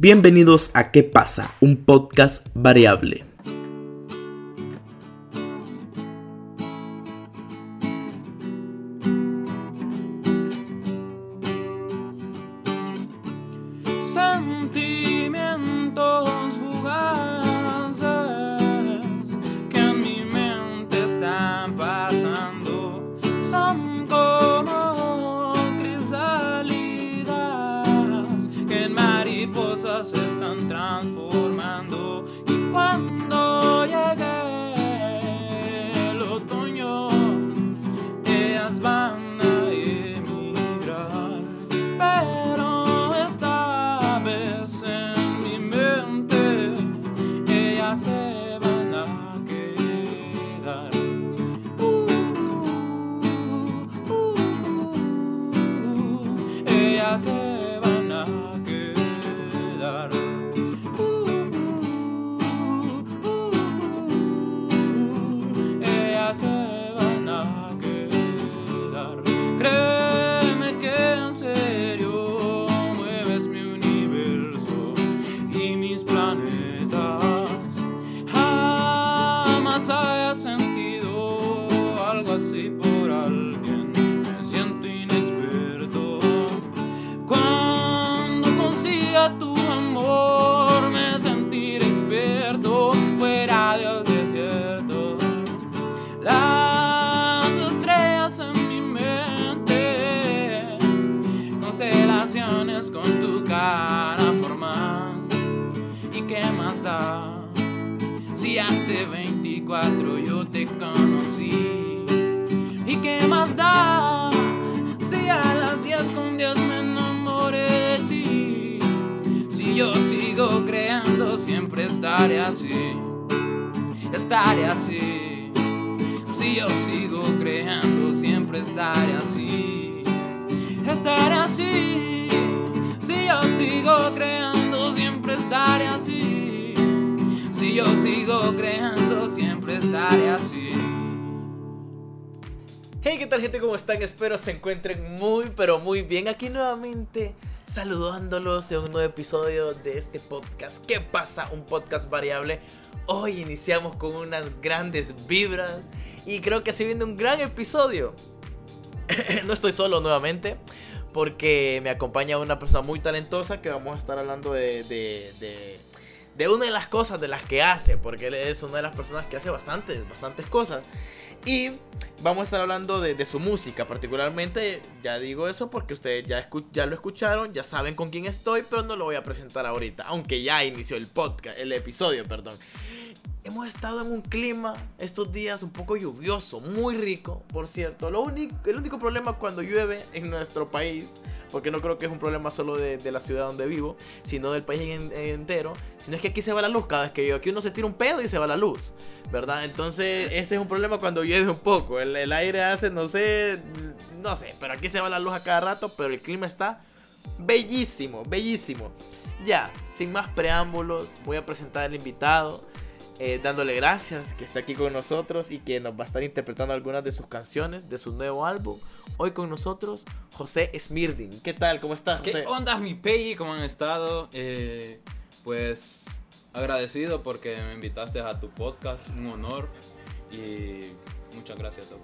Bienvenidos a ¿Qué pasa? Un podcast variable. Hace 24 yo te conocí. ¿Y qué más da? Si a las 10 con 10 me enamoré de ti. Si yo sigo creando, siempre estaré así. Estaré así. Si yo sigo creando, siempre estaré así. Estaré así. Si yo sigo creando, siempre estaré así. Creando, siempre estaré así. Hey, ¿qué tal gente? ¿Cómo están? Espero se encuentren muy, pero muy bien. Aquí nuevamente saludándolos en un nuevo episodio de este podcast. ¿Qué pasa? Un podcast variable. Hoy iniciamos con unas grandes vibras y creo que se viene un gran episodio. no estoy solo nuevamente porque me acompaña una persona muy talentosa que vamos a estar hablando de, de una de las cosas de las que hace, porque él es una de las personas que hace bastantes, bastantes cosas. Y vamos a estar hablando de, de su música, particularmente, ya digo eso porque ustedes ya, ya lo escucharon, ya saben con quién estoy, pero no lo voy a presentar ahorita, aunque ya inició el podcast, el episodio, perdón. Hemos estado en un clima estos días un poco lluvioso, muy rico, por cierto. Lo único, el único problema cuando llueve en nuestro país, porque no creo que es un problema solo de, la ciudad donde vivo, sino del país en- entero, sino es que aquí se va la luz cada vez que llueve. Aquí uno se tira un pedo y se va la luz, ¿verdad? Entonces, ese es un problema cuando llueve un poco. El, el aire hace, no sé, no sé, pero aquí se va la luz a cada rato, pero el clima está bellísimo, bellísimo. Ya, sin más preámbulos, voy a presentar al invitado. Eh, dándole gracias que está aquí con nosotros y que nos va a estar interpretando algunas de sus canciones de su nuevo álbum. Hoy con nosotros, José Smirdin. ¿Qué tal? ¿Cómo estás, ¿Qué onda mi Peggy? ¿Cómo han estado? Eh, pues agradecido porque me invitaste a tu podcast, un honor y muchas gracias, Doc.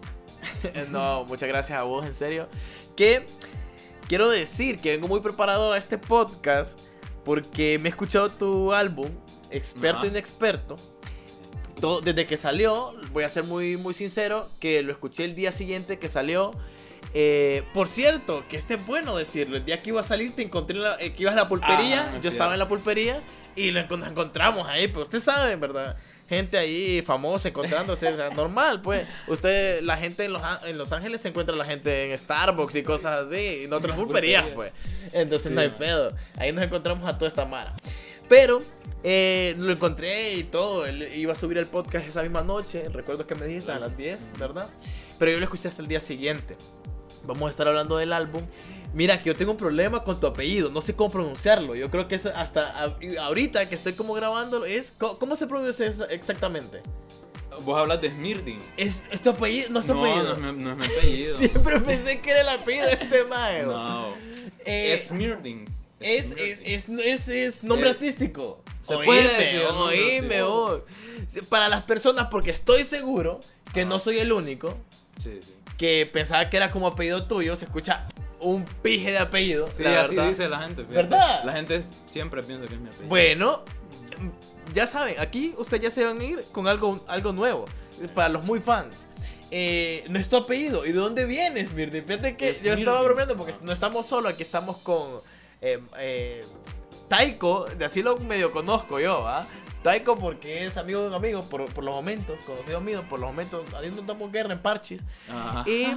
no, muchas gracias a vos, en serio. Que quiero decir que vengo muy preparado a este podcast porque me he escuchado tu álbum, Experto Ajá. Inexperto. Todo, desde que salió, voy a ser muy, muy sincero, que lo escuché el día siguiente que salió. Eh, por cierto, que este es bueno decirlo. El día que iba a salir, te encontré en la- eh, que ibas a la pulpería. Ah, yo estaba en la pulpería y lo nos encontramos ahí. Pues usted sabe, ¿verdad? Gente ahí famosa encontrándose, o sea, normal, pues. Usted, la gente en Los, en Los Ángeles se encuentra la gente en Starbucks y cosas así, y en otras pulperías, pues. Entonces Sí. no hay pedo. Ahí nos encontramos a toda esta mara. Pero eh, lo encontré y todo. Él iba a subir el podcast esa misma noche. Recuerdo que me dijiste a las 10, ¿verdad? Pero yo lo escuché hasta el día siguiente. Vamos a estar hablando del álbum. Mira, que yo tengo un problema con tu apellido. No sé cómo pronunciarlo. Yo creo que hasta ahorita que estoy como grabándolo. Es, ¿Cómo, se pronuncia eso exactamente? Vos hablas de Smirding. ¿Es, es tu apellido? No es tu No, apellido. no es, mi, no es mi apellido. Siempre pensé que era el apellido de este mago. No. Eh, Es Smirding. Es, es, es, nombre artístico. se puede decir oíme, Para las personas, porque estoy seguro que no soy el único que pensaba que era como apellido tuyo, se escucha un pije de apellido. Sí, la así verdad. dice la gente. ¿Verdad? La gente siempre piensa que es mi apellido. Bueno, ya saben, aquí ustedes ya se van a ir con algo, algo nuevo. Para los muy fans. Eh, no es tu apellido. ¿Y de dónde vienes, Mirdi? Fíjate que Es yo estaba bromeando porque no estamos solos, aquí estamos con eh, eh, Taiko, de así lo medio conozco yo, ¿ah? Taiko porque es amigo de un amigo por, por los momentos, conocido mío por los momentos, haciendo estamos guerra en parches. Ajá. Y-.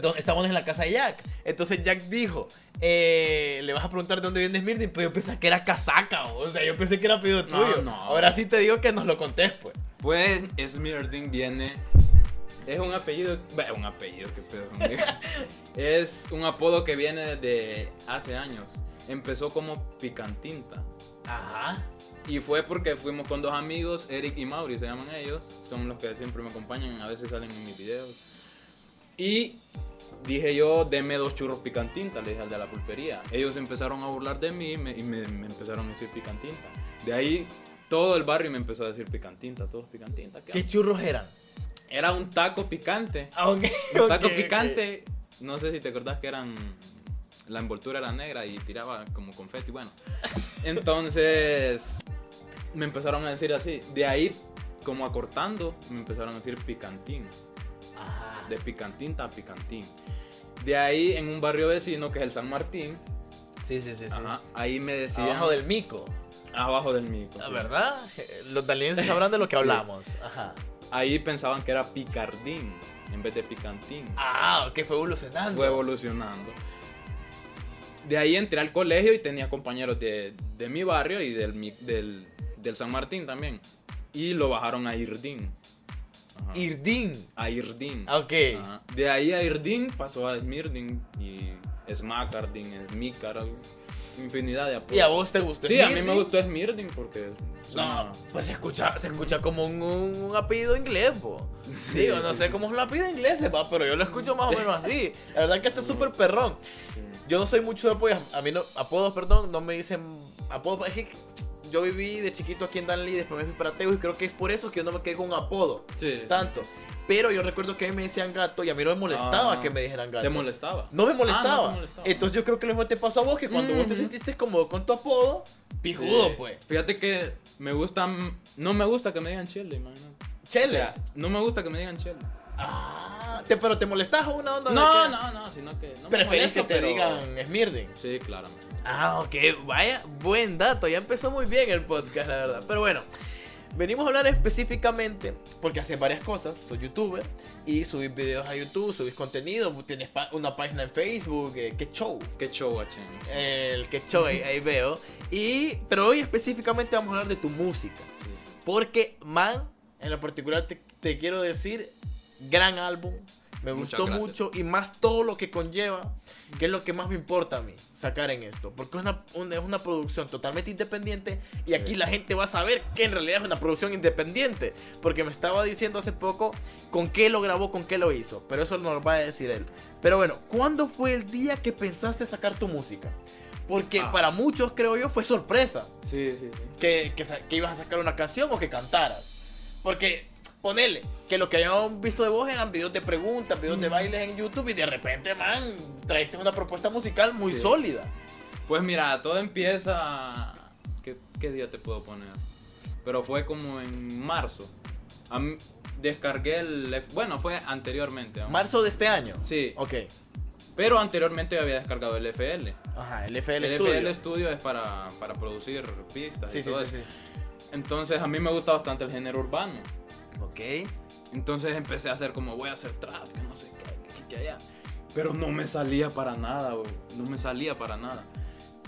Don- Estamos en la casa de Jack. Entonces Jack dijo, eh, le vas a preguntar de dónde viene Smirny, pero yo pensé que era casaca, o sea, yo pensé que era apellido No, tuyo. no. Ahora sí te digo que nos lo contés, pues. Pues Smirding viene. Es un apellido. bueno, un apellido, qué pedo es un apodo que viene desde hace años. Empezó como Picantinta. Ajá. Y fue porque fuimos con dos amigos, Eric y Mauri, se llaman ellos. Son los que siempre me acompañan, a veces salen en mis videos. Y dije yo, deme dos churros picantinta, le dije al de la pulpería. Ellos empezaron a burlar de mí y me, y me- me empezaron a decir picantinta. De ahí todo el barrio me empezó a decir picantinta, todos picantinta. ¿qué ¿Qué churros eran? Era un taco picante. Ah. Un taco ok, ok. picante, no sé si te acordás que eran. La envoltura era negra y tiraba como confeti. Bueno, entonces me empezaron a decir así. De ahí, como acortando, me empezaron a decir picantín. Ajá. De picantín a picantín. De ahí, en un barrio vecino que es el San Martín, Sí, sí, sí, sí. ajá, ahí me decían. Abajo del mico. Abajo del mico. La sí. verdad, los dalienses sabrán de lo que Sí. hablamos. Ajá. Ahí pensaban que era picardín en vez de picantín. Ah, que fue evolucionando. Fue evolucionando. De ahí entré al colegio y tenía compañeros de, de mi barrio y del, del, del San Martín también. Y lo bajaron a Irdín. Ajá. Irdín. A Irdín. Ah, Ok. Ajá. De ahí a Irdín pasó a Smirdin y Smakardin, Smikar, infinidad de apodos. ¿Y a vos te gustó? Sí, a mí me gustó Smirdin porque... No, suena- pues se escucha, se escucha como un, un apellido inglés, po. Digo, no sí, sé sí. cómo es un apellido inglés, va, pero yo lo escucho más o menos así. La verdad que este es súper perrón. Sí. Yo no soy mucho de apodos, a mí no, apodos, perdón, no me dicen apodos. Es que yo viví de chiquito aquí en Danlí, después me fui para Tegu y creo que es por eso que yo no me quedé con un apodo Sí. tanto. Pero yo recuerdo que a mí me decían gato y a mí no me molestaba Ah. que me dijeran gato. ¿Te molestaba? No me molestaba. Ah, no molestaba. Entonces yo creo que lo mismo te pasó a vos, que cuando vos te sentiste cómodo con tu apodo, pijudo, Sí. pues. Fíjate que me gusta. No me gusta que me digan chele, imagínate. Chele. O sea, no me gusta que me digan chele. Ah, te- pero te molestas o una onda de No, que no, no, sino que. No preferís que te pero- digan Smirden. Sí, claramente. Ah, ok, vaya, buen dato, ya empezó muy bien el podcast, la verdad. Pero bueno, venimos a hablar específicamente, porque haces varias cosas, soy youtuber y subís videos a YouTube, subís contenido, tienes pa- una página en Facebook, eh, qué show. Qué show, guachín. El que show, ahí, ahí veo. Y, pero hoy específicamente vamos a hablar de tu música. Porque, man, en lo particular te, te quiero decir, gran álbum. Me Muchas gustó gracias. mucho y más todo lo que conlleva, que es lo que más me importa a mí, sacar en esto. Porque es una, una- es una producción totalmente independiente y Sí. aquí la gente va a saber que en realidad es una producción independiente. Porque me estaba diciendo hace poco con qué lo grabó, con qué lo hizo. Pero eso nos lo va a decir él. Pero bueno, ¿cuándo fue el día que pensaste sacar tu música? Porque Ah. para muchos, creo yo, fue sorpresa Sí, sí, sí. que, que ibas a sacar una canción o que cantaras. Porque, ponele, que lo que habíamos visto de vos eran videos de preguntas, videos de Mm. bailes en YouTube y de repente, man, traiste una propuesta musical muy Sí. sólida. Pues mira, todo empieza. ¿Qué, qué día te puedo poner? Pero fue como en marzo. Descargué el. Bueno, fue anteriormente. Marzo de este año. Sí, Ok. pero anteriormente había descargado el FL. Ajá, el FL el Studio. FL Studio es para, para producir pistas Sí, y todo sí, eso. sí. Entonces a mí me gusta bastante el género urbano. Ok. Entonces empecé a hacer como voy a hacer trap, que no sé qué, que allá. Pero no me salía para nada, güey. No me salía para nada.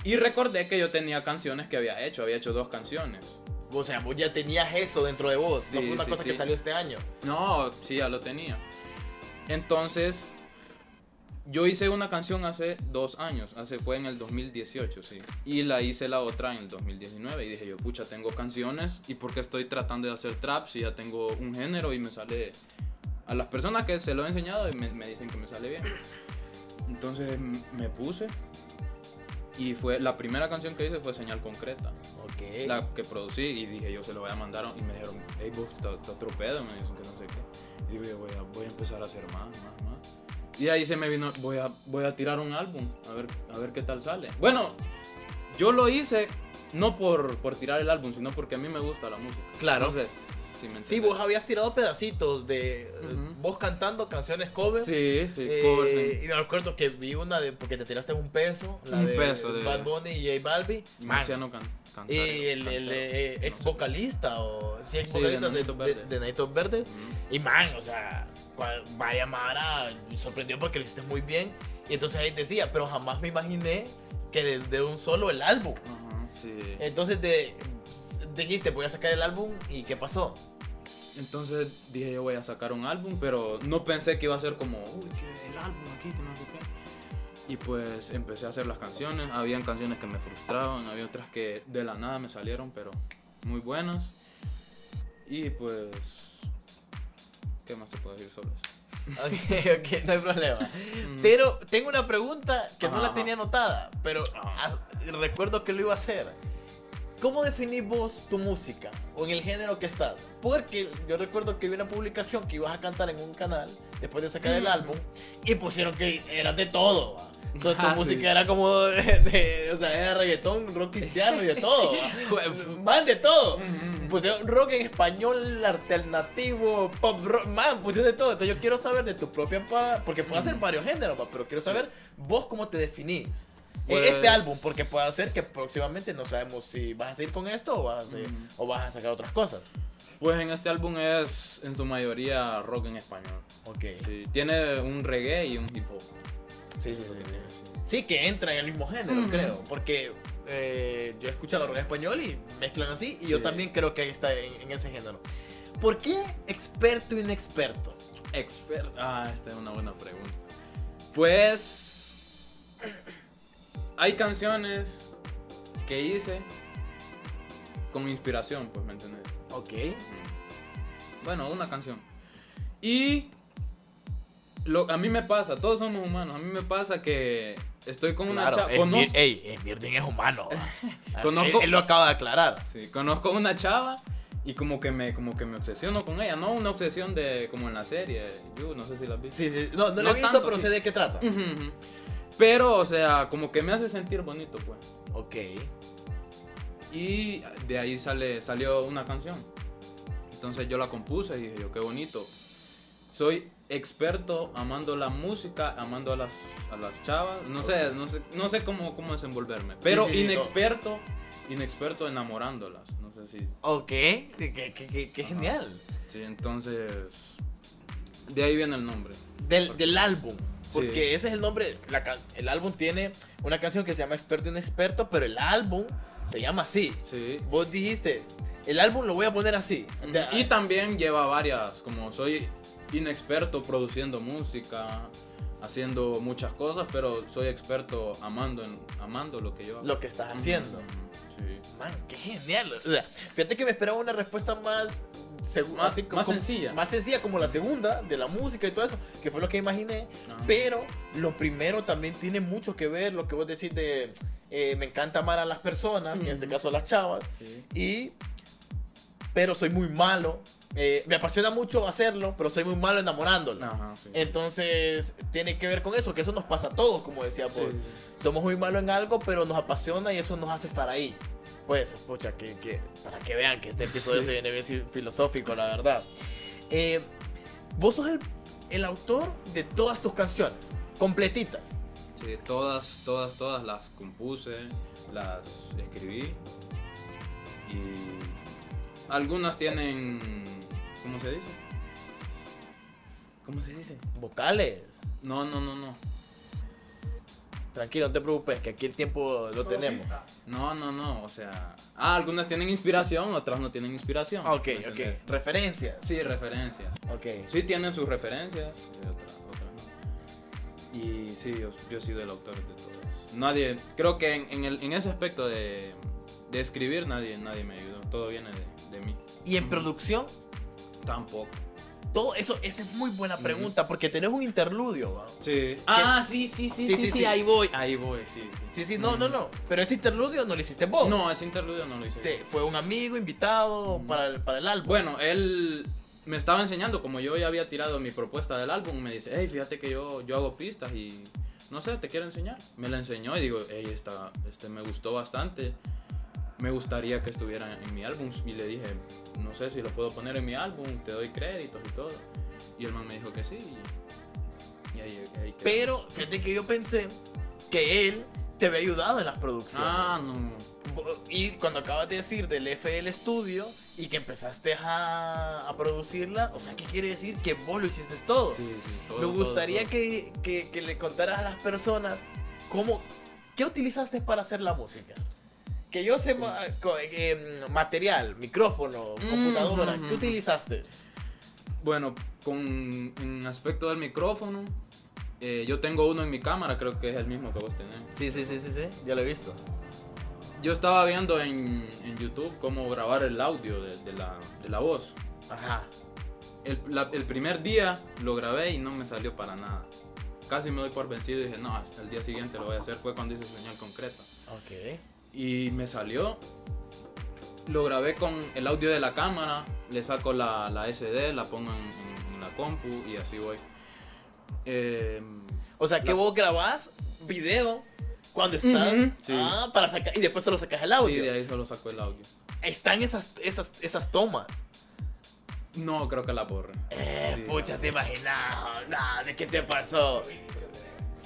Y recordé que yo tenía canciones que había hecho. Había hecho dos canciones. O sea, vos ya tenías eso dentro de vos. no fue una sí, cosa que salió este año. No, sí, ya lo tenía. Entonces, yo hice una canción hace dos años. Hace, fue en el 2018, sí. Y la hice la otra en el 2019. Y dije yo, pucha, tengo canciones. ¿Y por qué estoy tratando de hacer trap si ya tengo un género y me sale... A las personas que se lo he enseñado y me, me dicen que me sale bien. Entonces me puse Y fue la primera canción que hice fue Señal Concreta, Ok. la que producí y dije yo se lo voy a mandar y me dijeron, hey vos, está está me dicen que no sé qué. Y digo yo voy a, voy a empezar a hacer más, más, más. Y de ahí se me vino, voy a, voy a tirar un álbum, a ver, a ver qué tal sale. Bueno, yo lo hice no por, por tirar el álbum, sino porque a mí me gusta la música. Claro. Sé si me Sí, vos habías tirado pedacitos de eh, Ujú. vos cantando canciones cover. Sí, sí, Eh, covers en- y me acuerdo que vi una de porque te tiraste un peso, la Un de peso de- Bad Bunny y J Balbi. Marciano can, cantar. y el, el, cantero, eh, no ex sé. vocalista o sí, ex Sí, vocalista de de, Nanitos de, Verdes. de Nanitos Verdes. Ujú. Y man, o sea, vaya Mara sorprendió porque lo hiciste muy bien. Y entonces ahí decía, pero jamás me imaginé que desde un solo el álbum. Ajá, sí. Entonces de, dijiste, voy a sacar el álbum y ¿qué pasó? Entonces dije yo voy a sacar un álbum, pero no pensé que iba a ser como, uy, que el álbum aquí, que no sé qué. Y pues empecé a hacer las canciones. Habían canciones que me frustraban, había otras que de la nada me salieron, pero muy buenas. Y pues, ¿qué más te puedo decir sobre eso? Ok, ok, no hay problema. Mm. Pero tengo una pregunta que no la tenía anotada, pero ah, recuerdo que lo iba a hacer. ¿Cómo definís vos tu música o en el género que estás? Porque yo recuerdo que vi una publicación que ibas a cantar en un canal después de sacar el Mm. álbum y pusieron que eras de todo. ¿va? Entonces tu Ah, sí. música era como de, de- o sea, era reggaetón, rock cristiano y de todo. Man, de todo. Ujú. Pusieron rock en español, alternativo, pop rock, man, pusieron de todo. Entonces yo quiero saber de tu propia, pa- porque puede ser varios géneros, pa, pero quiero saber vos cómo te definís. En Pues- este álbum, porque puede ser que próximamente no sabemos si vas a seguir con esto o vas a, seguir- Ujú. o vas a sacar otras cosas. Pues en este álbum es en su mayoría rock en español. Ok. Sí, tiene un reggae y un hip hop. Sí, sí, sí. Sí, que entra en el mismo género, Ujú. creo. Porque eh, yo he escuchado rock en español y mezclan así. Y yo Sí. también creo que está en, en ese género. ¿Por qué experto inexperto? Experto. Ah, esta es una buena pregunta. Pues. Hay canciones que hice con inspiración, pues, ¿me entiendes? Ok. Bueno, una canción. Y. Lo, a mí me pasa, todos somos humanos. A mí me pasa que estoy con una Claro, chava. es Conozco, ey, Mirden es humano. Conozco- él, él lo acaba de aclarar. sí, conozco una chava y como que me como que me obsesiono con ella. No una obsesión de como en la serie. Yo no sé si la viste. Sí, sí. No, no, No he visto, tanto, pero sí. sé de qué trata. Ujú, ujú. Pero, o sea, como que me hace sentir bonito, pues. Ok. Y de ahí sale, salió una canción. Entonces yo la compuse y dije yo, qué bonito. Soy experto amando la música, amando a las, a las chavas. No sé, no sé, no sé cómo, cómo desenvolverme. Pero sí, inexperto, inexperto enamorándolas. No sé si... Ok. Qué, qué- qué- qué genial. Sí, entonces... De ahí viene el nombre. Del, del álbum. Porque Sí. ese es el nombre. la el álbum tiene una canción que se llama Experto Inexperto, pero el álbum se llama así. Sí. Vos dijiste, el álbum lo voy a poner así. Y también lleva varias, como soy inexperto produciendo música, haciendo muchas cosas, pero soy experto amando, en- amando lo que yo hago. lo que estás haciendo. Sí. Man, qué genial. O sea, fíjate que me esperaba una respuesta más. Más- así como- más sencilla. Más sencilla como la segunda, de la música y todo eso, que fue lo que imaginé. Ajá. Pero lo primero también tiene mucho que ver lo que vos decís de. eh, me encanta amar a las personas, en este caso a las chavas, Sí. y. Pero soy muy malo. eh, me apasiona mucho hacerlo, pero soy muy malo enamorándola. Ajá, sí. Entonces, tiene que ver con eso, que eso nos pasa a todos, como decía Sí. Somos muy malos en algo, pero nos apasiona y eso nos hace estar ahí. Pues, pucha, que, que- para que vean que este episodio Sí. se viene bien fi- filosófico, la verdad. Eh, vos sos el, el autor de todas tus canciones, completitas. Sí, todas, todas, todas las compuse, las escribí y algunas tienen, ¿cómo se dice? ¿Cómo se dice? Vocales. No, no, no, no. Tranquilo, no te preocupes, que aquí el tiempo lo tenemos. No, no, no, o sea, ah, algunas tienen inspiración, otras no tienen inspiración. Ah, ok, ¿me ok. entendés? Referencias. Sí, referencias. Ok. Sí tienen sus referencias, y otras otras no. Y sí, yo, yo he sido el autor de todas. Nadie, creo que en, en el, en ese aspecto de, de escribir nadie, nadie me ayudó. Todo viene de, de mí. ¿Y en producción? Tampoco. Todo eso, esa es muy buena pregunta, porque tenés un interludio. Sí. Ah, sí, sí, sí, sí, sí, ahí voy, ahí voy, sí. Sí, sí, no, no, no. Pero ese interludio no lo hiciste vos. No, ese interludio no lo hice. Te- fue un amigo invitado para, el, para el álbum. Bueno, él me estaba enseñando, como yo ya había tirado mi propuesta del álbum, me dice, hey, fíjate que yo, yo hago pistas y no sé, te quiero enseñar. Me la enseñó y digo, hey, esta, este me gustó bastante. Me gustaría que estuviera en mi álbum. Y le dije, no sé si lo puedo poner en mi álbum, te doy créditos y todo. Y el man me dijo que sí. Y, y ahí, ahí quedamos. Pero fíjate que yo pensé que él te había ayudado en las producciones. Ah, no. Y cuando acabas de decir del FL Studio y que empezaste a, a producirla, o sea, ¿qué quiere decir? Que vos lo hiciste todo. Sí, sí. todo, Me todo, gustaría todo. Que, que- que le contaras a las personas cómo, qué utilizaste para hacer la música. Que yo sé eh, material, micrófono, Mm, computadora, ujú, ¿qué utilizaste? Bueno, con en aspecto del micrófono, eh, yo tengo uno en mi cámara, creo que es el mismo que vos tenés. Sí, sí, sí, sí, sí, ya lo he visto. Yo estaba viendo en, en YouTube cómo grabar el audio de, de la, de la voz. Ajá. El, la- el primer día lo grabé y no me salió para nada. Casi me doy por vencido y dije, no, el día siguiente lo voy a hacer. Fue cuando hice señal concreta. Ok. Y me salió. Lo grabé con el audio de la cámara, le saco la, la SD, la pongo en, en- en la compu y así voy. Eh, O sea, que La- vos grabás video cuando estás. Sí. Ah, para sacar. Y después solo sacas el sí, audio. de ahí solo saco el audio. Están esas, esas, esas tomas. No, creo que la borre. Eh, Sí, pucha, te imaginas. Nah, ¿de qué te pasó?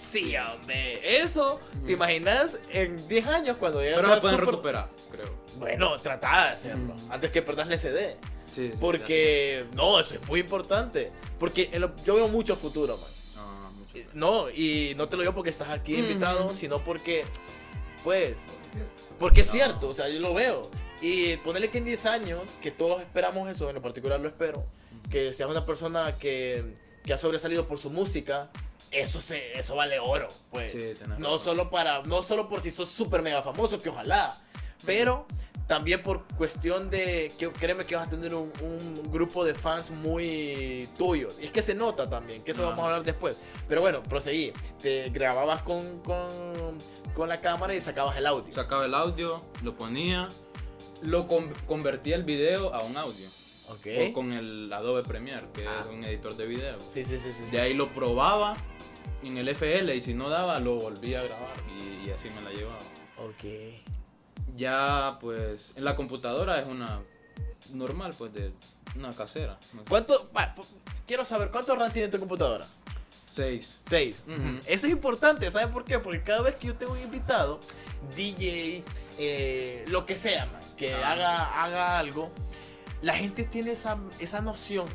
Sí, hombre. Eso, ¿te imaginas en 10 años cuando ya Pero me pueden súper- recuperar, creo. Bueno, trata de hacerlo. Ujú. Antes que perdas la CD. Sí, sí, Porque, no, eso es muy importante. Porque lo- yo veo mucho futuro, man. Ah, mucho. No, y no te lo digo porque estás aquí Ujú. invitado, sino porque, pues, porque es No. cierto, o sea, yo lo veo. Y ponerle que en 10 años, que todos esperamos eso, en lo particular lo espero, que seas una persona que, que ha sobresalido por su música, eso se, eso vale oro, pues. Sí, no razón. solo para, no solo por si sos súper mega famoso, que ojalá, pero también por cuestión de que créeme que vas a tener un, un grupo de fans muy tuyos. Y es que se nota también, que eso Ah. vamos a hablar después. Pero bueno, proseguí. Te grababas con, con, con la cámara y sacabas el audio. Sacaba el audio, lo ponía, lo con- convertía el video a un audio. Ok. O con el Adobe Premiere, que Ah. es un editor de video. Sí, sí, sí. sí. De ahí lo probaba en el FL y si no daba, lo volvía a grabar y, y así me la llevaba. Ok. Ya, pues, en la computadora es una normal, pues, de una casera. no sé. ¿Cuánto? quiero saber, ¿cuánto RAM tiene tu computadora? Seis. 6. Ujú. Eso es importante, ¿sabes por qué? Porque cada vez que yo tengo un invitado, DJ, eh, lo que sea, man, que Ah. haga, haga algo, la gente tiene esa, esa noción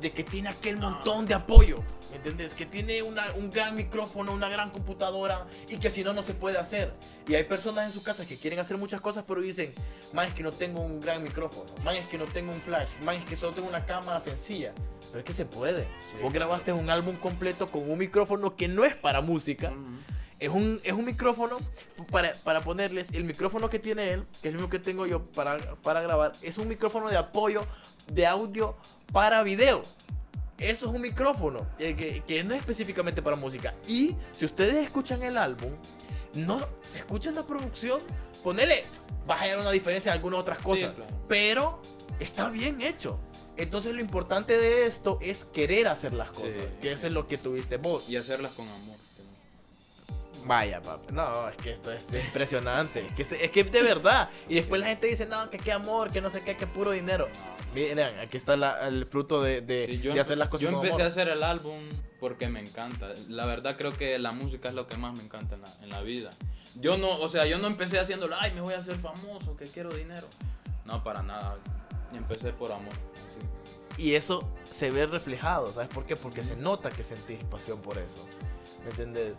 de que tiene aquel montón de apoyo, ¿me entiendes? Que tiene una- un gran micrófono, una gran computadora y que si no, no se puede hacer. Y hay personas en sus casas que quieren hacer muchas cosas, pero dicen, man, es que no tengo un gran micrófono, man, es que no tengo un flash, man, es que solo tengo una cámara sencilla. Pero es que se puede. Sí. Vos grabaste un álbum completo con un micrófono que no es para música. Ujú. Es un, es un micrófono para, para ponerles el micrófono que tiene él, que es el mismo que tengo yo para, para grabar. Es un micrófono de apoyo de audio para video. Eso es un micrófono eh, que, que no es específicamente para música. Y si ustedes escuchan el álbum, no se escucha en la producción, ponele, vas a hallar una diferencia en algunas otras cosas. claro. Pero está bien hecho. Entonces lo importante de esto es querer hacer las Sí. cosas, que eso es lo que tuviste vos. Y hacerlas con amor. Vaya, papi. No, es que esto es impresionante. Es que, es- es que de verdad. Y después la gente dice, no, que qué amor, que no sé qué, que puro dinero. Miren, aquí está la- el fruto de, de- Sí, yo, de hacer las cosas yo empecé amor. a hacer el álbum porque me encanta. La verdad creo que la música es lo que más me encanta en la, en la vida. Yo no, o sea, yo no empecé haciéndolo, ay, me voy a hacer famoso, que quiero dinero. No, para nada. Empecé por amor. sí. Y eso se ve reflejado, ¿sabes por qué? Porque se nota que sentís pasión por eso. ¿Me entiendes?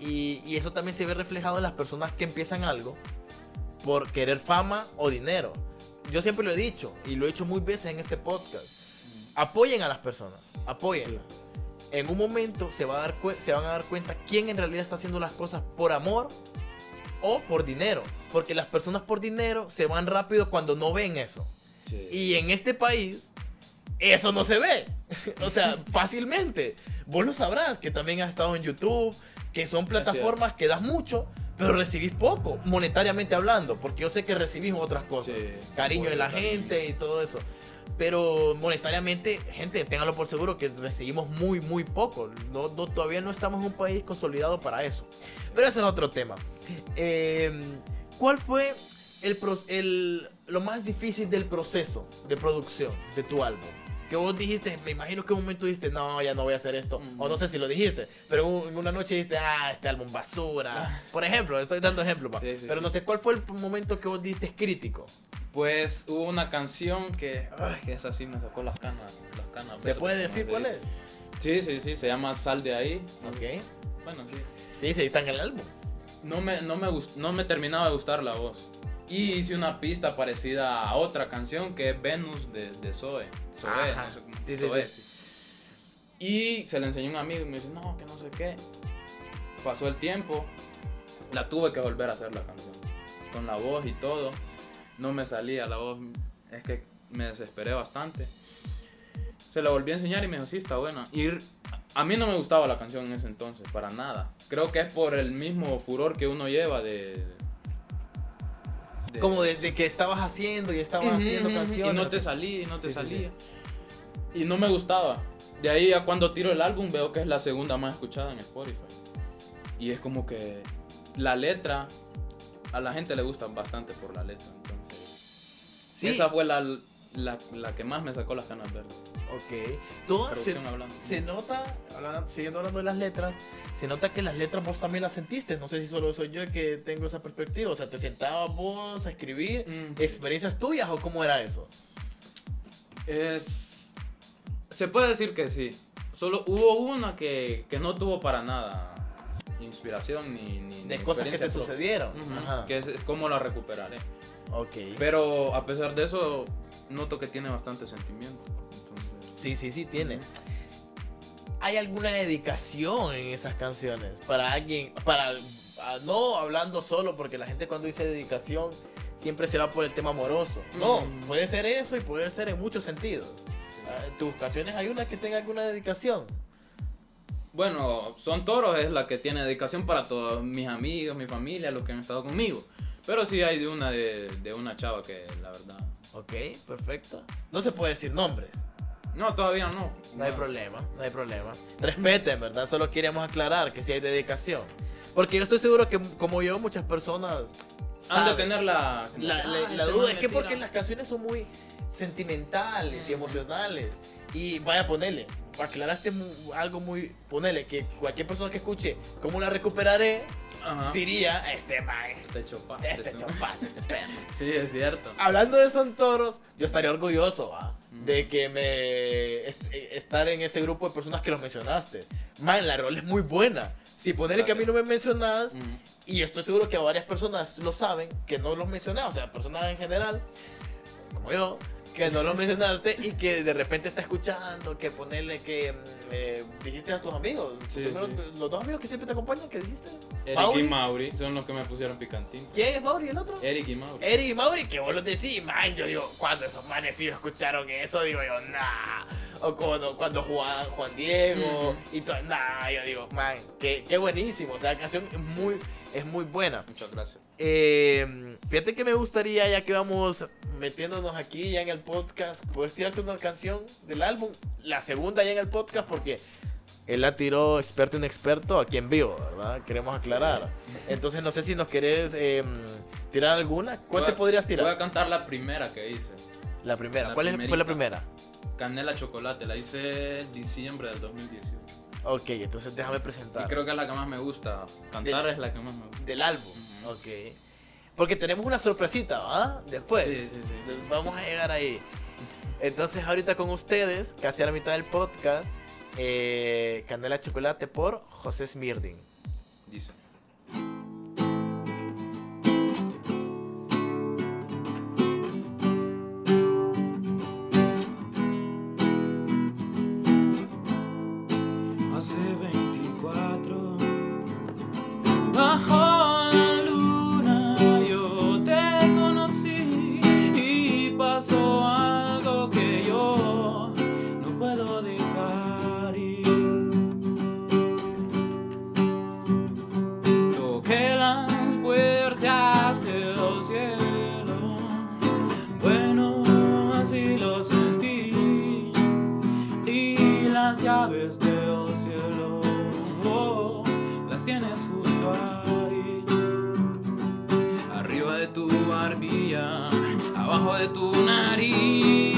Y, y eso también se ve reflejado en las personas que empiezan algo por querer fama o dinero. Yo siempre lo he dicho y lo he hecho muy veces en este podcast. Apoyen a las personas, apoyen. En un momento se, va a dar se van a dar cuenta quién en realidad está haciendo las cosas por amor o por dinero. Porque las personas por dinero se van rápido cuando no ven eso. Sí. Y en este país, eso no se ve. o sea, fácilmente. Vos lo sabrás, que también has estado en YouTube, que son plataformas que das mucho, pero recibís poco, monetariamente hablando, porque yo sé que recibís otras cosas. Sí, Cariño de la gente y todo eso. Pero monetariamente, gente, ténganlo por seguro que recibimos muy, muy poco. No, no- todavía no estamos en un país consolidado para eso. Pero ese es otro tema. Eh, ¿Cuál fue el, pro- el- lo más difícil del proceso de producción de tu álbum? Que vos dijiste, me imagino que un momento dijiste, no, ya no voy a hacer esto. O no sé si lo dijiste, pero una noche dijiste, ah, este álbum basura. Por ejemplo, estoy dando ejemplos. Sí, sí, pero no sé cuál fue el momento que vos dijiste crítico. Pues hubo una canción que, ay, que esa sí me sacó las canas, las canas. ¿Se verdes, puede decir cuál es? Sí, sí, sí, se llama Sal de ahí. Ok. Bueno, sí. Sí, sí, está en el álbum. No me, no, me gust- no me terminaba de gustar la voz. Y hice una pista parecida a otra canción que es Venus de, de Zoe. Zoe, Ajá. no sé cómo- Sí, sí, Zoe, sí. sí. Y se la enseñó a un amigo y me dice, no, que no sé qué. Pasó el tiempo, la tuve que volver a hacer la canción. Con la voz y todo. No me salía la voz, es que me desesperé bastante. Se la volví a enseñar y me dijo, sí, está buena. Y a mí no me gustaba la canción en ese entonces, para nada. Creo que es por el mismo furor que uno lleva de... de- Como desde que estabas haciendo y estabas Ujú, haciendo ujú, canciones. Y no te salía, y no te Sí, sí, salía. Y no me gustaba. De ahí a cuando tiro el álbum veo que es la segunda más escuchada en Spotify. Y es como que la letra, a la gente le gusta bastante por la letra. Entonces, Sí. esa fue la, la, la que más me sacó las ganas verdes. Ok. Todo se, hablando. se nota, hablando- siguiendo hablando de las letras, se nota que las letras vos también las sentiste. No sé si solo soy yo que tengo esa perspectiva. O sea, te sentabas vos a escribir Mm. experiencias tuyas o cómo era eso. Es. Se puede decir que sí. Solo hubo una que, que no tuvo para nada inspiración ni. ni De ni cosas que te sucedieron. Ajá. Que es cómo la recuperaré. Ok. Pero a pesar de eso, noto que tiene bastante sentimiento. Entonces, Sí, sí, sí, tiene. ¿Hay alguna dedicación en esas canciones? Para alguien, para, no hablando solo, porque la gente cuando dice dedicación siempre se va por el tema amoroso. No, Mm. puede ser eso y puede ser en muchos sentidos. Ah, ¿En tus canciones hay una que tenga alguna dedicación? Bueno, Son Toros es la que tiene dedicación para todos mis amigos, mi familia, los que han estado conmigo. Pero sí hay de una de, de una chava que la verdad. Ok, perfecto. No se puede decir nombres. No, todavía no. No hay problema, no hay problema. Respeten, ¿verdad? Solo queríamos aclarar que sí hay dedicación. Porque yo estoy seguro que, como yo, muchas personas. Han de tener la. La, Ah, la- duda es que porque las canciones son muy sentimentales y emocionales. Y vaya, ponele, aclaraste algo muy. Ponele, que cualquier persona que escuche cómo la recuperaré, Ajá. diría: Este man, Te chopaste. este chopaste, este perro. Sí, es cierto. Hablando de Son Toros, yo estaría orgulloso ¿va? de que me eh, estar en ese grupo de personas que los mencionaste. Man, la rol es muy buena. Si ponerle que a mí no me mencionas, Ujú. y estoy seguro que varias personas lo saben, que no los mencioné, o sea, personas en general, como yo, que no los mencionaste y que de repente está escuchando, que ponerle que mm, eh, dijiste a tus amigos, Sí, primero, sí. los dos amigos que siempre te acompañan, ¿qué dijiste? Eric Mauri. y Mauri son los que me pusieron picantín. ¿Quién es Mauri el otro? Eric y Mauri. Eric y Mauri, que vos lo decís, man, yo digo, cuando esos manes fijos escucharon eso, digo yo, nah. O cuando, cuando Juan, Juan Diego y todo, nah, yo digo, man, qué, qué buenísimo, o sea, la canción es muy, es muy buena. Muchas gracias. Eh, fíjate que me gustaría, ya que vamos metiéndonos aquí ya en el podcast, puedes tirarte una canción del álbum, la segunda ya en el podcast, porque él la tiró experto inexperto aquí en vivo, ¿verdad? Queremos aclarar. Entonces no sé si nos querés eh, tirar alguna. ¿Cuál Voy te podrías Voy a tirar? cantar la primera que hice. La primera. la ¿Cuál es- fue la primerita. primera? Canela Chocolate. La hice en diciembre del 2018. Ok, entonces déjame Y presentar. creo que es la que más me gusta. Cantar es la que más me gusta. Del álbum. Ujú. Ok. Porque tenemos una sorpresita, ¿ah? Después. Sí, sí, sí. Entonces, Vamos a llegar ahí. Entonces ahorita con ustedes, casi a la mitad del podcast, eh, Canela Chocolate por José Smirdin. Dice. tienes justo ahí. Arriba de tu barbilla, abajo de tu nariz.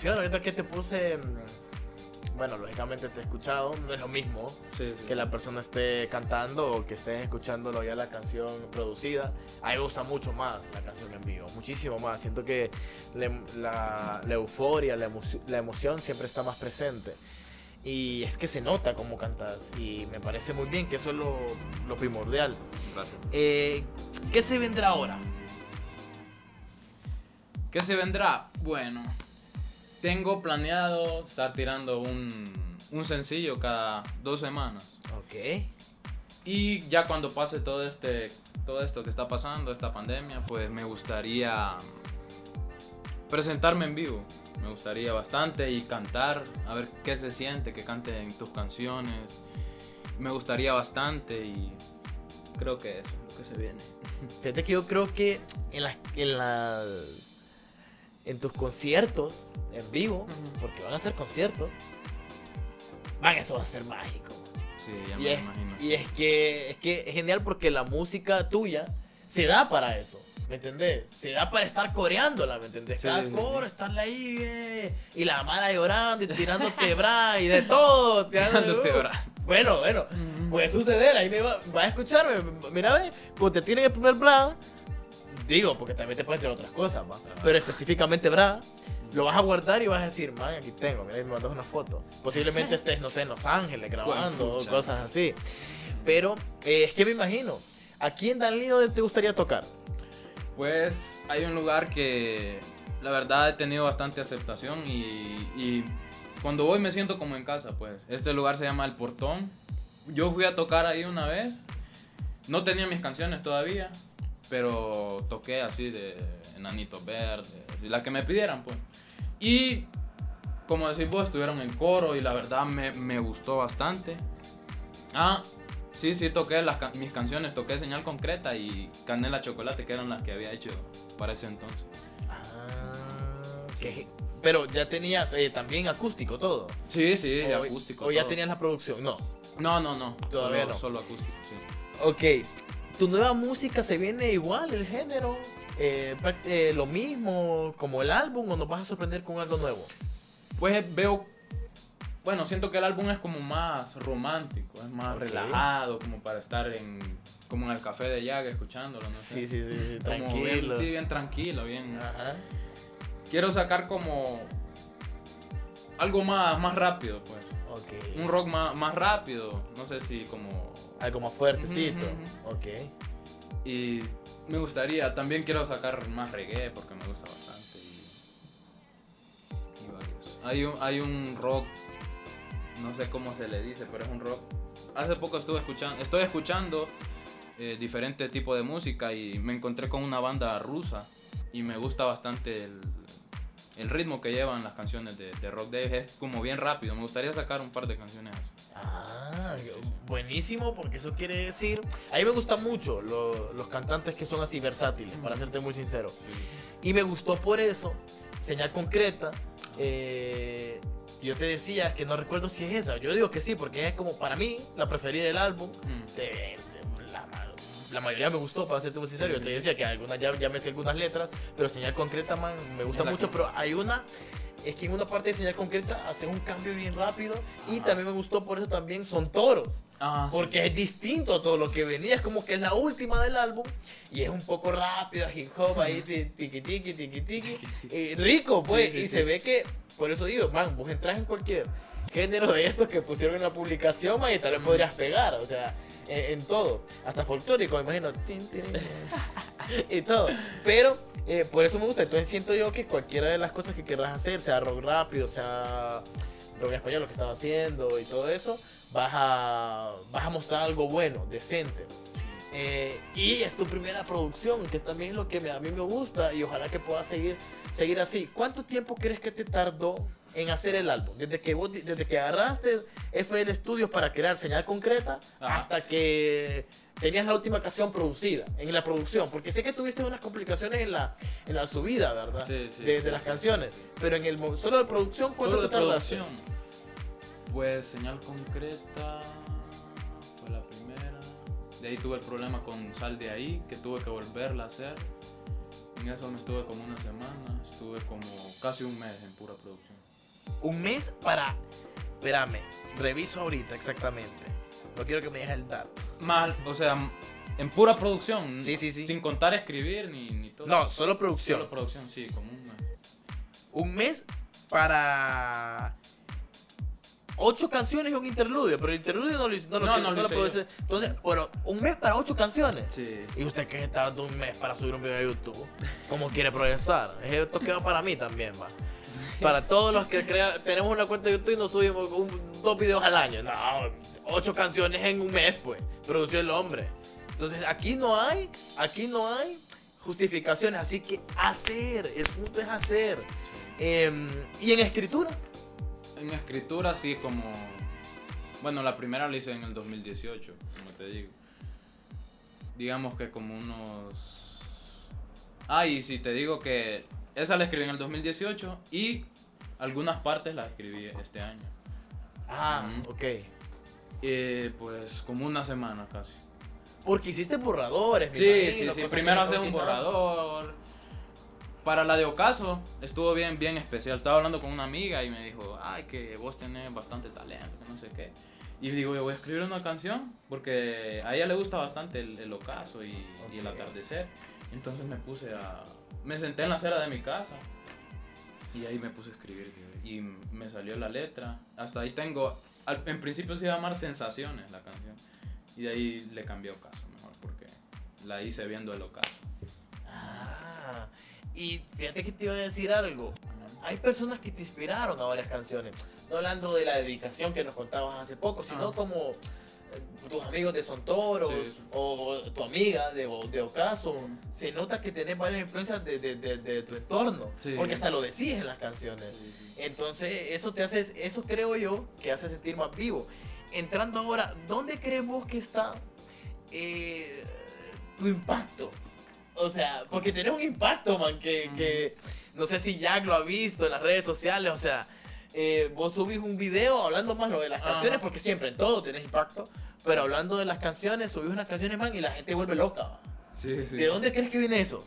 Emoción, ahorita que te puse, mm, bueno, lógicamente te he escuchado, no es lo mismo que la persona esté cantando o que estés escuchándolo ya la canción producida. A mí me gusta mucho más la canción en vivo, muchísimo más. Siento que le- la, la euforia, la, emo- la emoción siempre está más presente. Y es que se nota cómo cantas y me parece muy bien que eso es lo, lo primordial. Gracias. Eh, ¿Qué se vendrá ahora? ¿Qué se vendrá? Bueno, tengo planeado estar tirando un, un sencillo cada dos semanas. Ok. Y ya cuando pase todo este todo esto que está pasando, esta pandemia, pues me gustaría presentarme en vivo. Me gustaría bastante y cantar, a ver qué se siente, que canten tus canciones. Me gustaría bastante y creo que eso es lo que se viene. Fíjate que yo creo que en la, en la en tus conciertos en vivo, Ujú. porque van a ser conciertos, van eso va a ser mágico. Sí, ya Y me es, imagino. y es que es que es genial porque la música tuya se da para eso. ¿Me entendés? Se da para estar coreándola, ¿me entendés? Sí, Cada sí, sí. coro, estarle ahí, eh, y la mala llorando y tirándote bra y de todo. Tirándote bra. Bueno, bueno, puede suceder, ahí me va, va a escucharme. Mira, ve, cuando te tiren el primer bra, digo, porque también te pueden tirar otras cosas, ¿va? pero específicamente bra, lo vas a guardar y vas a decir, man, aquí tengo, mira, me mandas una foto. Posiblemente estés, no sé, en Los Ángeles grabando, o cosas así. Pero eh, es que me imagino, ¿aquí en Danlí dónde te gustaría tocar? Pues hay un lugar que la verdad he tenido bastante aceptación y, y cuando voy me siento como en casa, pues. Este lugar se llama El Portón. Yo fui a tocar ahí una vez. No tenía mis canciones todavía, pero toqué así de Enanitos Verdes, la que me pidieran, pues. Y como decís vos, estuvieron en coro y la verdad me, me gustó bastante. Ah, sí, sí, toqué las, mis canciones, toqué Señal Concreta y Canela Chocolate, que eran las que había hecho para ese entonces. Ah, pero ya tenías eh, también acústico todo. Sí, sí, O- acústico. O ya tenías la producción, no. No, no, no. Todavía solo, no. Solo acústico, sí. Ok, ¿tu nueva música se viene igual, el género? Eh, eh, ¿Lo mismo como el álbum o nos vas a sorprender con algo nuevo? Pues veo. Bueno, siento que el álbum es como más romántico, es más relajado, como para estar en. como en el café de Yaga escuchándolo, no sé. Sí, sí, sí, sí, tranquilo. Bien, sí, bien tranquilo, bien. Ajá. Quiero sacar como. algo más, más rápido, pues. Ok. Un rock más, más rápido, no sé si como. Algo más fuertecito. Ok. Y me gustaría, también quiero sacar más reggae porque me gusta bastante. y Hay un, hay un rock, no sé cómo se le dice, pero es un rock. Hace poco estuve escuchando, estoy escuchando eh, diferentes tipos de música y me encontré con una banda rusa y me gusta bastante el, el ritmo que llevan las canciones de, de Rock Dave. Es como bien rápido. Me gustaría sacar un par de canciones así. Ah, buenísimo, porque eso quiere decir. A mí me gustan mucho lo- los cantantes que son así versátiles, para serte muy sincero. Y me gustó por eso, señal concreta. eh, yo te decía que no recuerdo si es esa. Yo digo que sí, porque es como para mí la preferida del álbum. Mm. De- de- la, ma- la mayoría me gustó, para serte muy sincero. Yo te decía que algunas ya, ya me sé algunas letras, pero señal concreta, man, me gusta mucho. que- Pero hay una. Es que en una parte de señal concreta hacen un cambio bien rápido. Y Ajá. también me gustó por eso también son toros. Ah, sí. Porque es distinto a todo lo que venía, es como que es la última del álbum y es un poco rápido, hip hop ahí, ti- tiqui tiqui, tiqui tiqui, y rico pues, Sí, sí, y se ve que, por eso digo, man, vos entras en cualquier género de estos que pusieron en la publicación, man, y tal vez podrías pegar, o sea, en, en todo, hasta folclórico, me imagino, y todo, pero eh, por eso me gusta, entonces siento yo que cualquiera de las cosas que querrás hacer, sea rock rápido, sea rock español, lo que estaba haciendo y todo eso, vas a, vas a mostrar algo bueno, decente. Eh, y es tu primera producción, que también es lo que a mí me gusta y ojalá que puedas seguir, seguir así. ¿Cuánto tiempo crees que te tardó en hacer el álbum? Desde que, vos, desde que agarraste FL Studios para crear señal concreta Ajá. hasta que tenías la última canción producida, en la producción, porque sé que tuviste unas complicaciones en la, en la subida, ¿verdad? Sí, sí. de, de las canciones, pero en el solo de producción, ¿cuánto Solo te de tardaste? producción. Pues señal concreta fue la primera. De ahí tuve el problema con Sal de ahí, que tuve que volverla a hacer. En eso me estuve como una semana, estuve como casi un mes en pura producción. Un mes para. Espérame, reviso ahorita exactamente. No quiero que me dejes el dato. Mal, o sea, en pura producción. Sí, sí, sí. Sin contar escribir ni, ni todo. No, solo producción. Solo producción, sí, como un mes. Un mes para. Ocho canciones y un interludio, pero el interludio no lo hice. No, lo No, que- no lo produce. Entonces, pero un mes para ocho canciones. Sí. ¿Y usted qué tarda un mes para subir un video a YouTube? ¿Cómo quiere progresar? Es Esto que va para mí también, va. Para todos los que crea, tenemos una cuenta de YouTube y nos subimos un- dos videos al año. No, ocho canciones en un mes, pues. Produció el hombre. Entonces, aquí no hay, aquí no hay justificaciones. Así que hacer, el punto es hacer. Em, y en escritura. En escritura sí como... Bueno, la primera la hice en el 2018, como te digo. Digamos que como unos... Ah, y si te digo que esa la escribí en el 2018 y algunas partes las escribí este año. Ah, Ujú. ok. Eh, pues como una semana casi. Porque hiciste borradores. Sí, imagino, sí, sí. Primero haces un borrador. Para la de Ocaso estuvo bien, bien especial. Estaba hablando con una amiga y me dijo, ay, que vos tenés bastante talento, que no sé qué. Y digo, yo voy a escribir una canción porque a ella le gusta bastante el, el ocaso y, y el atardecer. Entonces me puse a... Me senté en la acera de mi casa y ahí me puse a escribir tío, y me salió la letra. Hasta ahí tengo... al- en principio se iba a llamar Sensaciones la canción. Y de ahí le cambié ocaso mejor porque la hice viendo el ocaso. Ah, y fíjate que te iba a decir algo. Hay personas que te inspiraron a varias canciones. No hablando de la dedicación que nos contabas hace poco, sino Ah. como tus amigos de Sontoros Sí, o tu amiga de, de Ocaso. Se nota que tenés varias influencias de, de- de- de tu entorno. Sí. Porque hasta lo decís en las canciones. Entonces, eso te hace, eso creo yo que hace sentir más vivo. Entrando ahora, ¿dónde crees vos que está eh, tu impacto? O sea, porque tenés un impacto, man, que, que no sé si Jack lo ha visto en las redes sociales, o sea, eh, vos subís un video hablando más lo de las Ajá. canciones, porque siempre en todo tenés impacto, pero hablando de las canciones, subís unas canciones, man, y la gente vuelve loca. va. Sí, sí. ¿De dónde crees que viene eso?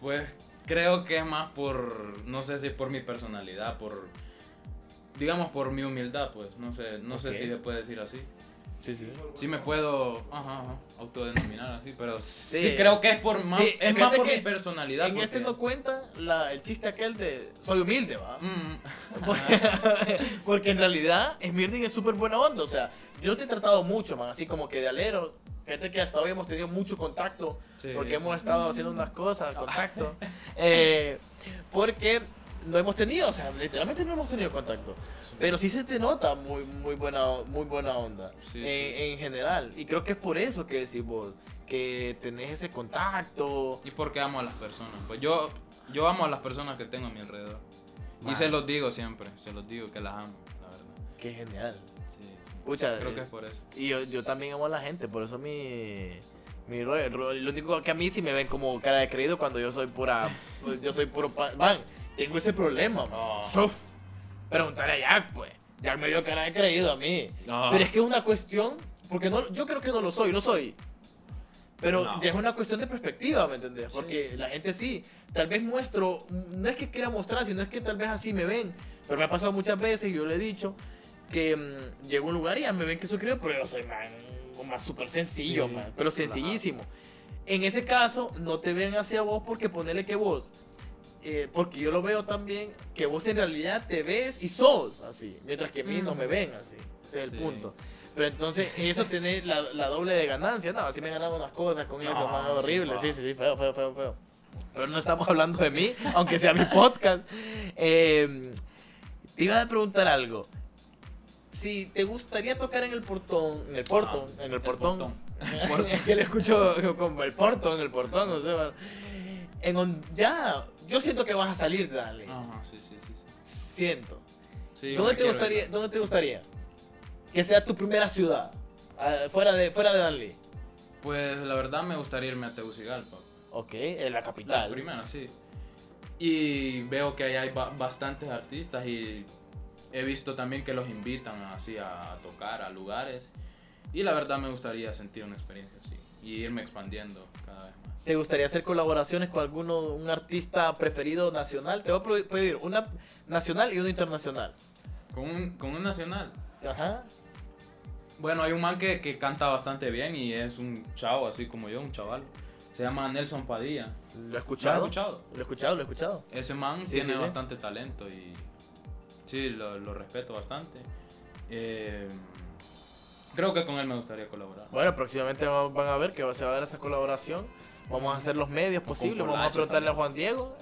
Pues creo que es más por, no sé si por mi personalidad, por, digamos por mi humildad, pues, no sé, no sé si se puede decir así. Sí, sí. Sí me puedo, ajá, ajá, autodenominar así, pero sí, Sí. creo que es por más, Sí, es más por que mi personalidad. En este no cuenta la- el chiste aquel de soy humilde, va. Mm, Porque, porque en realidad Smirning es súper buena onda. O sea, yo te he tratado mucho, man. Así como que de alero. Fíjate que hasta hoy hemos tenido mucho contacto. Sí. Porque hemos estado haciendo unas cosas, contacto. Eh, porque no hemos tenido, o sea, literalmente no hemos tenido contacto. Pero sí se te nota muy, muy, buena, muy buena onda Sí, en, sí. en general. Y creo que es por eso que decís vos, que tenés ese contacto. ¿Y por qué amo a las personas? Pues yo, yo amo a las personas que tengo a mi alrededor. Y se los digo siempre, se los digo que las amo, la verdad. Qué genial. Sí. Pucha, Creo eh, que es por eso. Y yo, yo también amo a la gente, por eso mi. Mi rollo- lo único que a mí sí me ven como cara de creído cuando yo soy pura. yo soy puro. Man, tengo ese problema, man. Uf. Pregúntale a Jack, pues. Jack me dio cara de creído a mí. No. Pero es que es una cuestión. Porque no, yo creo que no lo soy, no soy. Pero No. ya es una cuestión de perspectiva, ¿me entendés? Sí. Porque la gente sí. Tal vez muestro. No es que quiera mostrar, sino es que tal vez así me ven. Pero me ha pasado muchas veces y yo le he dicho que mm, llego a un lugar y ya me ven que creído, pero yo soy man, más súper sencillo, Sí, man, pero sencillísimo. En ese caso, no te ven hacia vos porque ponele que vos, eh, porque yo lo veo también, que vos en realidad te ves y sos así, mientras que a mí no me ven así, ese es el Sí. punto. Pero entonces, eso tiene la, la doble de ganancia, no, así me ganaba unas cosas con eso, No, man, sí, horrible, sí, sí, sí, feo, feo, feo, feo. Pero no estamos hablando de mí, aunque sea mi podcast. Eh, te iba a preguntar algo. Si te gustaría tocar en el portón, en el portón, Ah, en el portón. es que le escucho como el portón, el portón, o sea, en on- ya, yo siento que vas a salir de Dale. Ajá, sí, sí, sí. sí. Siento. Sí, ¿Dónde te gustaría, dónde te gustaría que sea tu primera ciudad ah, fuera de fuera de Danley? Pues la verdad me gustaría irme a Tegucigalpa. Ok, en la La capital. primera, sí. Y veo que ahí hay ba- bastantes artistas y he visto también que los invitan así a tocar a lugares. Y la verdad me gustaría sentir una experiencia así y irme expandiendo cada vez más. ¿Te gustaría hacer colaboraciones con alguno, un artista preferido nacional? Te voy a pedir una nacional y una internacional. Con un, con un nacional. Ajá. Bueno, hay un man que, que canta bastante bien y es un chavo, así como yo, un chaval. Se llama Nelson Padilla. ¿Lo he ¿Lo has escuchado? escuchado? Lo he escuchado, lo he escuchado. Ese man Sí, tiene sí, sí. bastante talento y sí, lo, lo respeto bastante. Eh, creo que con él me gustaría colaborar. Bueno, próximamente va- van a ver que se va a dar esa colaboración. Vamos a hacer los medios posibles. Vamos a Polache preguntarle a también. Juan Diego.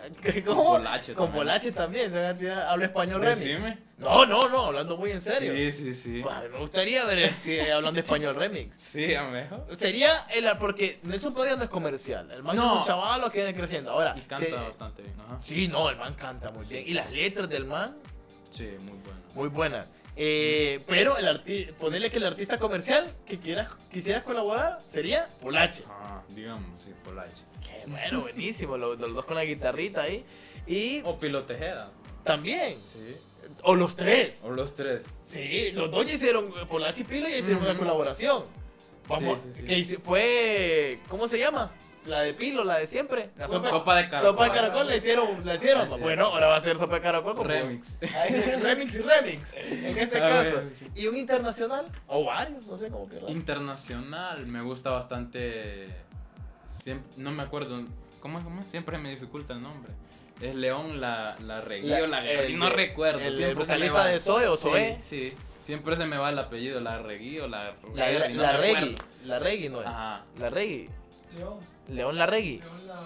Con ¿Cómo? Polache Con también. Polache también. Se van a tirar. Habla español remix. Decime. No, no, no. Hablando muy en serio. Sí, sí, sí. Pues, a me gustaría ver este, hablando español remix. Sí, amejo. Sería el porque Nelson Padilla no es comercial. El man No. es un chaval que viene creciendo. Ahora, Y canta se- bastante bien. Ajá. Sí, no, el man canta muy bien. Y las letras del man, Sí, muy bueno. muy buenas. Eh, pero el arti ponerle que el artista comercial que quieras, quisieras colaborar sería Polache. Ah, digamos, sí, Polache. Qué bueno, buenísimo. Los, los dos con la guitarrita ahí. Y O Pilo Tejeda. también, Sí. o los tres. O los tres. Sí, los dos ya hicieron, Polache y Pilo ya hicieron una colaboración. Vamos, Sí, sí, sí. que fue, ¿cómo se llama? La de Pilo, la de siempre. La sopa, Sopa de caracol. Sopa de caracol la hicieron, la hicieron. Sí, sí. Bueno, ahora va a ser sopa de caracol como Remix. Ahí, remix y remix, en este A caso. ver. Y un internacional, o varios, no sé cómo que Internacional, me gusta bastante. Siempre, no me acuerdo. ¿Cómo es? ¿Cómo es? Siempre me dificulta el nombre. Es León la, la Regui o la Guerri, No recuerdo. El, siempre se me vocalista va. de Zoe o Zoe. Sí, sí. Siempre se me va el apellido, la Regui o la La, la, no la. Reggae. La Reggae no es. Ajá. La Reggae. León. León la Reggae. León la, la,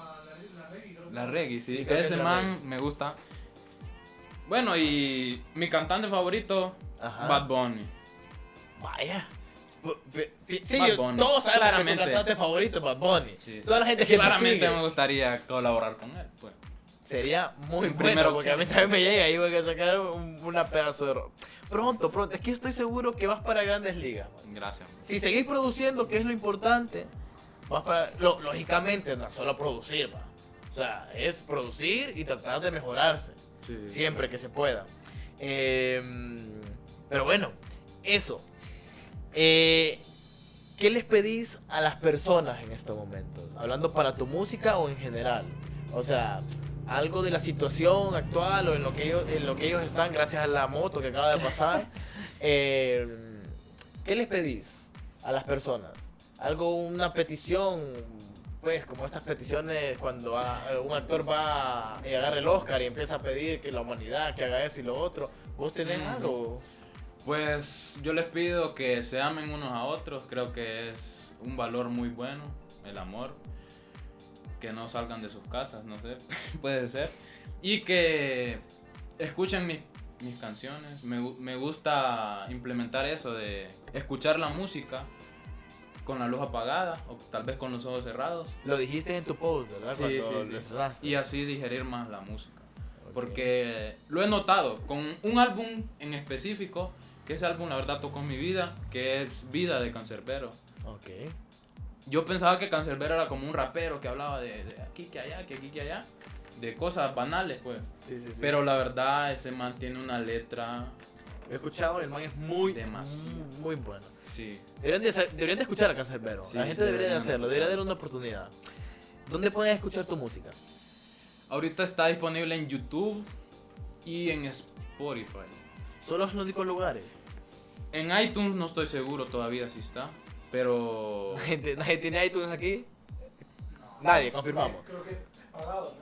la Reggae, creo que La es. Reggae, sí. Sí, Ese man me gusta. Bueno, y mi cantante favorito, Ajá. Bad Bunny. Vaya. Sí, Bad yo- Bunny. todos sabemos Claramente. que tu cantante favorito es Bad Bunny. Sí, Toda la gente que te Claramente sigue. me gustaría colaborar con él, pues. Sería muy En bueno primera porque a mí también me llega y voy a sacar un, una pedazo de rock. Pronto, pronto. Es que estoy seguro que vas para grandes ligas. man. Gracias. Si seguís produciendo, que es lo importante, vas para. lo- lógicamente, no es solo producir, va. O sea, es producir y tratar de mejorarse. Sí. Siempre que se pueda. Eh, pero bueno, eso. Eh, ¿Qué les pedís a las personas en estos momentos? Hablando para tu música o en general. O sea, algo de la situación actual o en lo que ellos, en lo que ellos están gracias a la moto que acaba de pasar. Eh, ¿Qué les pedís a las personas? Algo, una petición, pues como estas peticiones cuando a- un actor va y agarra el Oscar y empieza a pedir que la humanidad, que haga eso y lo otro. ¿Vos tenés Ujú. algo? Pues yo les pido que se amen unos a otros, creo que es un valor muy bueno, el amor, que no salgan de sus casas, no sé, puede ser, y que escuchen mis, mis canciones. Me, me gusta implementar eso de escuchar la música con la luz apagada o tal vez con los ojos cerrados. Lo dijiste en tu post, ¿verdad? Sí, Cuando sí, sí. Y así digerir más la música. Ok. Porque lo he notado con un álbum en específico, que ese álbum la verdad tocó mi vida, que es Vida de Cancerbero. Ok. Yo pensaba que Cancerbero era como un rapero que hablaba de, de aquí que allá, que aquí que allá, de cosas banales pues. Sí, sí, sí. Pero la verdad ese man tiene una letra, he escuchado, el man es muy, Demasiado. muy bueno. Sí. Deberían de, deberían de escuchar a Cancerbero. Sí, la gente debería de deberían. hacerlo, debería darle una oportunidad. ¿Dónde pueden escuchar tu música? Ahorita está disponible en YouTube y en Spotify. Son los únicos lugares. En iTunes no estoy seguro todavía si está, pero Nadie, nadie tiene iTunes aquí. Nadie, confirmamos. Creo que es pagado,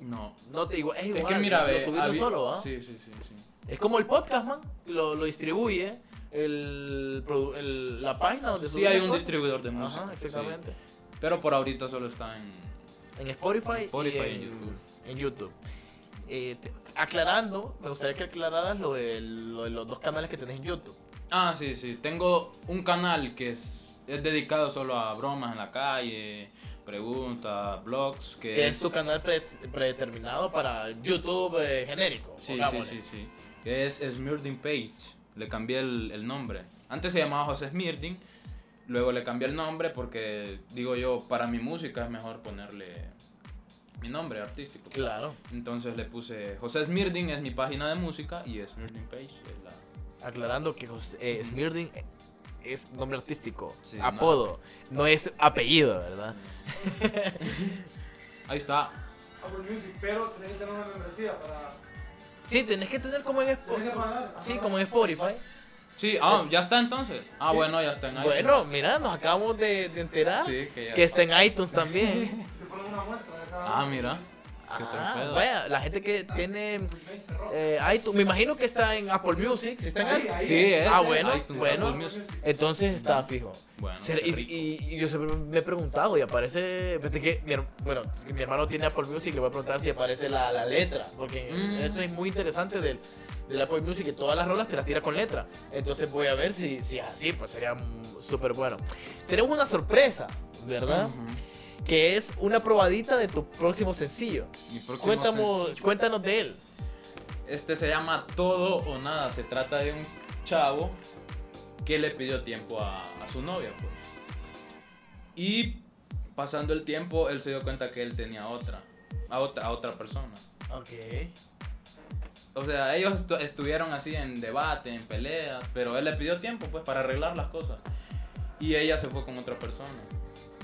¿no? no. No te, igual, es igual, Es que mira, lo ve, solo, ¿ah? Sí, sí, sí, sí. Es como el podcast, man. Lo, lo distribuye el, la página donde Sí hay un cosas. distribuidor de música. Ajá, sí. exactamente. Pero por ahorita solo está en... En Spotify, y en, en YouTube. en YouTube. Eh, te- aclarando, me gustaría que aclararas lo de, lo de los dos canales que tenés en YouTube. Ah, sí, sí. Tengo un canal que es, es dedicado solo a bromas en la calle, preguntas, blogs, que, Que es tu canal pre- predeterminado para YouTube eh, genérico. Sí, sí, sí, sí. Que es Smirding Page. Le cambié el, el nombre. Antes se llamaba José Smirding. Luego le cambié el nombre porque, digo yo, para mi música es mejor ponerle mi nombre artístico. Claro. Entonces le puse José Smirding es mi página de música y Smirding Page es la... Aclarando que José, eh, Smirding es nombre artístico, Sí, apodo, no. es apellido, ¿verdad? Ahí está. Apple Music, pero tenés que tener una membresía para. Sí, tenés que tener como en Spotify. Sí, como en Spotify. Sí, ah, ya está entonces. Ah, bueno, ya está en iTunes. Bueno, mira, nos acabamos de, de enterar Sí, que que está en iTunes también. Te ponen una muestra. Ah, mira. Ah, vaya, la gente que tiene 20 rocas. eh, iTunes, me imagino que está en Apple Music, si está en iTunes. Sí, es. Ah, bueno, iTunes, bueno. Entonces está fijo. Bueno, Y, y- y yo siempre me he preguntado y aparece, que mi, bueno, mi hermano tiene Apple Music, le voy a preguntar si aparece la, la letra, porque Mm. eso es muy interesante del, del Apple Music, que todas las rolas te las tira con letra. Entonces voy a ver si, si es así, pues sería súper bueno. Tenemos una sorpresa, ¿verdad? Ujú. Que es una probadita de tu próximo sencillo. Mi próximo sencillo. cuéntanos de él. Este se llama Todo o Nada. Se trata de un chavo que le pidió tiempo a, a su novia, pues. Y pasando el tiempo, él se dio cuenta que él tenía otra, a otra, a otra persona. Ok. O sea, ellos estu- estuvieron así en debate, en peleas, pero él le pidió tiempo, pues, para arreglar las cosas. Y ella se fue con otra persona.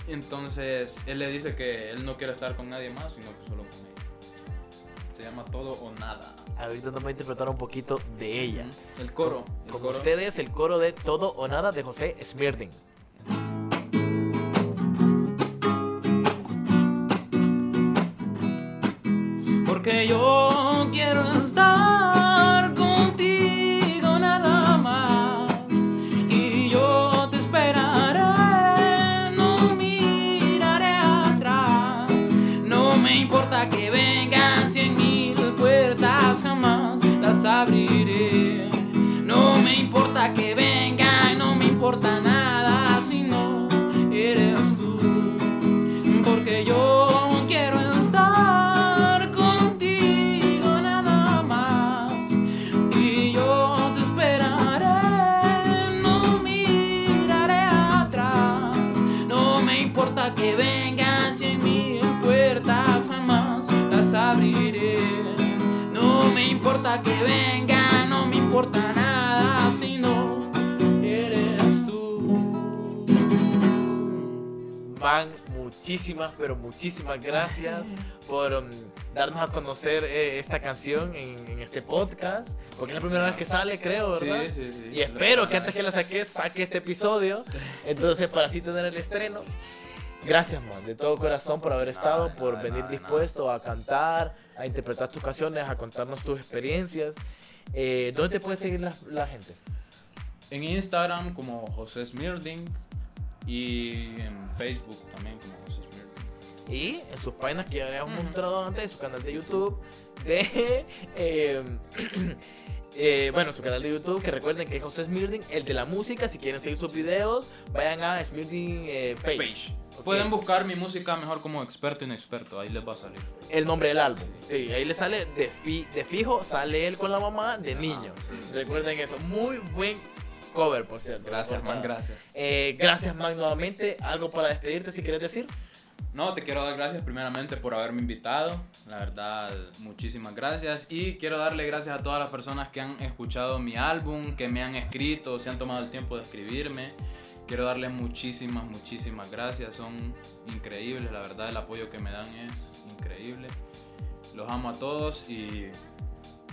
Entonces, él le dice que él no quiere estar con nadie más, sino que solo con ella. Se llama Todo o Nada. Ahorita nos va a interpretar un poquito de ella. El coro. el Con coro. ustedes, el coro de Todo o Nada de José Smirding. Importa que vengan, no me importa nada si no eres tú. Van, muchísimas, pero muchísimas gracias por um, darnos a conocer eh, esta canción en, en este podcast. Porque es la primera vez que sale, creo, ¿verdad? Sí, sí, sí. Y espero que antes que la saques, saque este episodio. Entonces, para así tener el estreno. Gracias, man, de todo corazón por haber estado, Nada, por nada, venir nada, dispuesto a cantar, a interpretar tus canciones, a contarnos tus experiencias. Eh, ¿Dónde te puede seguir la, la gente? En Instagram como José Smirding y en Facebook también como José Smirding. Y en sus páginas que ya habíamos mostrado antes, en su canal de YouTube de... eh, eh, bueno, su canal de YouTube, que recuerden que es José Smirding, el de la música, si quieren seguir sus videos, vayan a Smirding eh, Page. Page. Ok. Pueden buscar mi música mejor como experto inexperto, ahí les va a salir. el nombre del álbum. Sí, ahí le sale de, fi- de fijo, sale él con la mamá de niño. sí, sí, Recuerden eso. Muy buen cover, por cierto. Gracias, man, gracias. Eh, gracias, man, nuevamente. Algo para despedirte, si quieres decir. No, te quiero dar gracias primeramente por haberme invitado. La verdad, muchísimas gracias. Y quiero darle gracias a todas las personas que han escuchado mi álbum, que me han escrito, se han tomado el tiempo de escribirme. Quiero darles muchísimas, muchísimas gracias. Son increíbles, la verdad, el apoyo que me dan es increíble. Los amo a todos y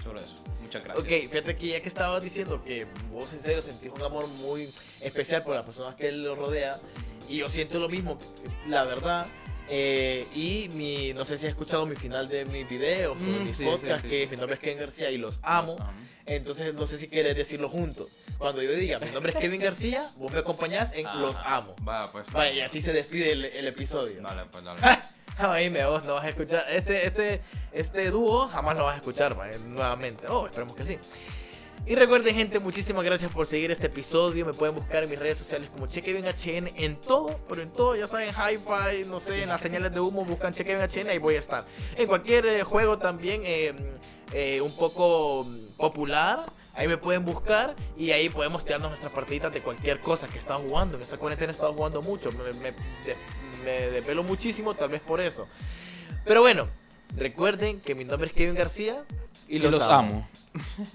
solo eso. Muchas gracias. Ok, fíjate que ya que estabas diciendo que vos en serio sentís un amor muy especial por las personas que lo rodea, y yo siento lo mismo, la verdad. eh, y mi, no sé si has escuchado mi final de mis videos o de Mm, mis sí, podcasts, sí, sí. que mi nombre es Ken García y. Los amo. Entonces no sé si quieres decirlo juntos. Cuando yo diga, mi nombre es Kevin García, vos me acompañás en Ah, Los Amo. Vaya, pues. Vaya, y así se despide el, el episodio. Dale, pues, dale. Ay, me vos no vas a escuchar. Este, este, este dúo jamás lo vas a escuchar va, nuevamente. Oh, esperemos que sí. Y recuerden, gente, muchísimas gracias por seguir este episodio. Me pueden buscar en mis redes sociales como ChequeBenHN en todo, pero en todo, ya saben, hi-fi, no sé, en las señales de humo, buscan ChequeBenHN, ahí voy a estar. En cualquier eh, juego también eh, eh, un poco popular, ahí me pueden buscar y ahí podemos tirarnos nuestras partiditas de cualquier cosa que estaba jugando. En esta cuarentena he estado jugando mucho, me, me, me desvelo muchísimo, tal vez por eso. Pero bueno, recuerden que mi nombre es Kevin García y Y los, los amo. amo.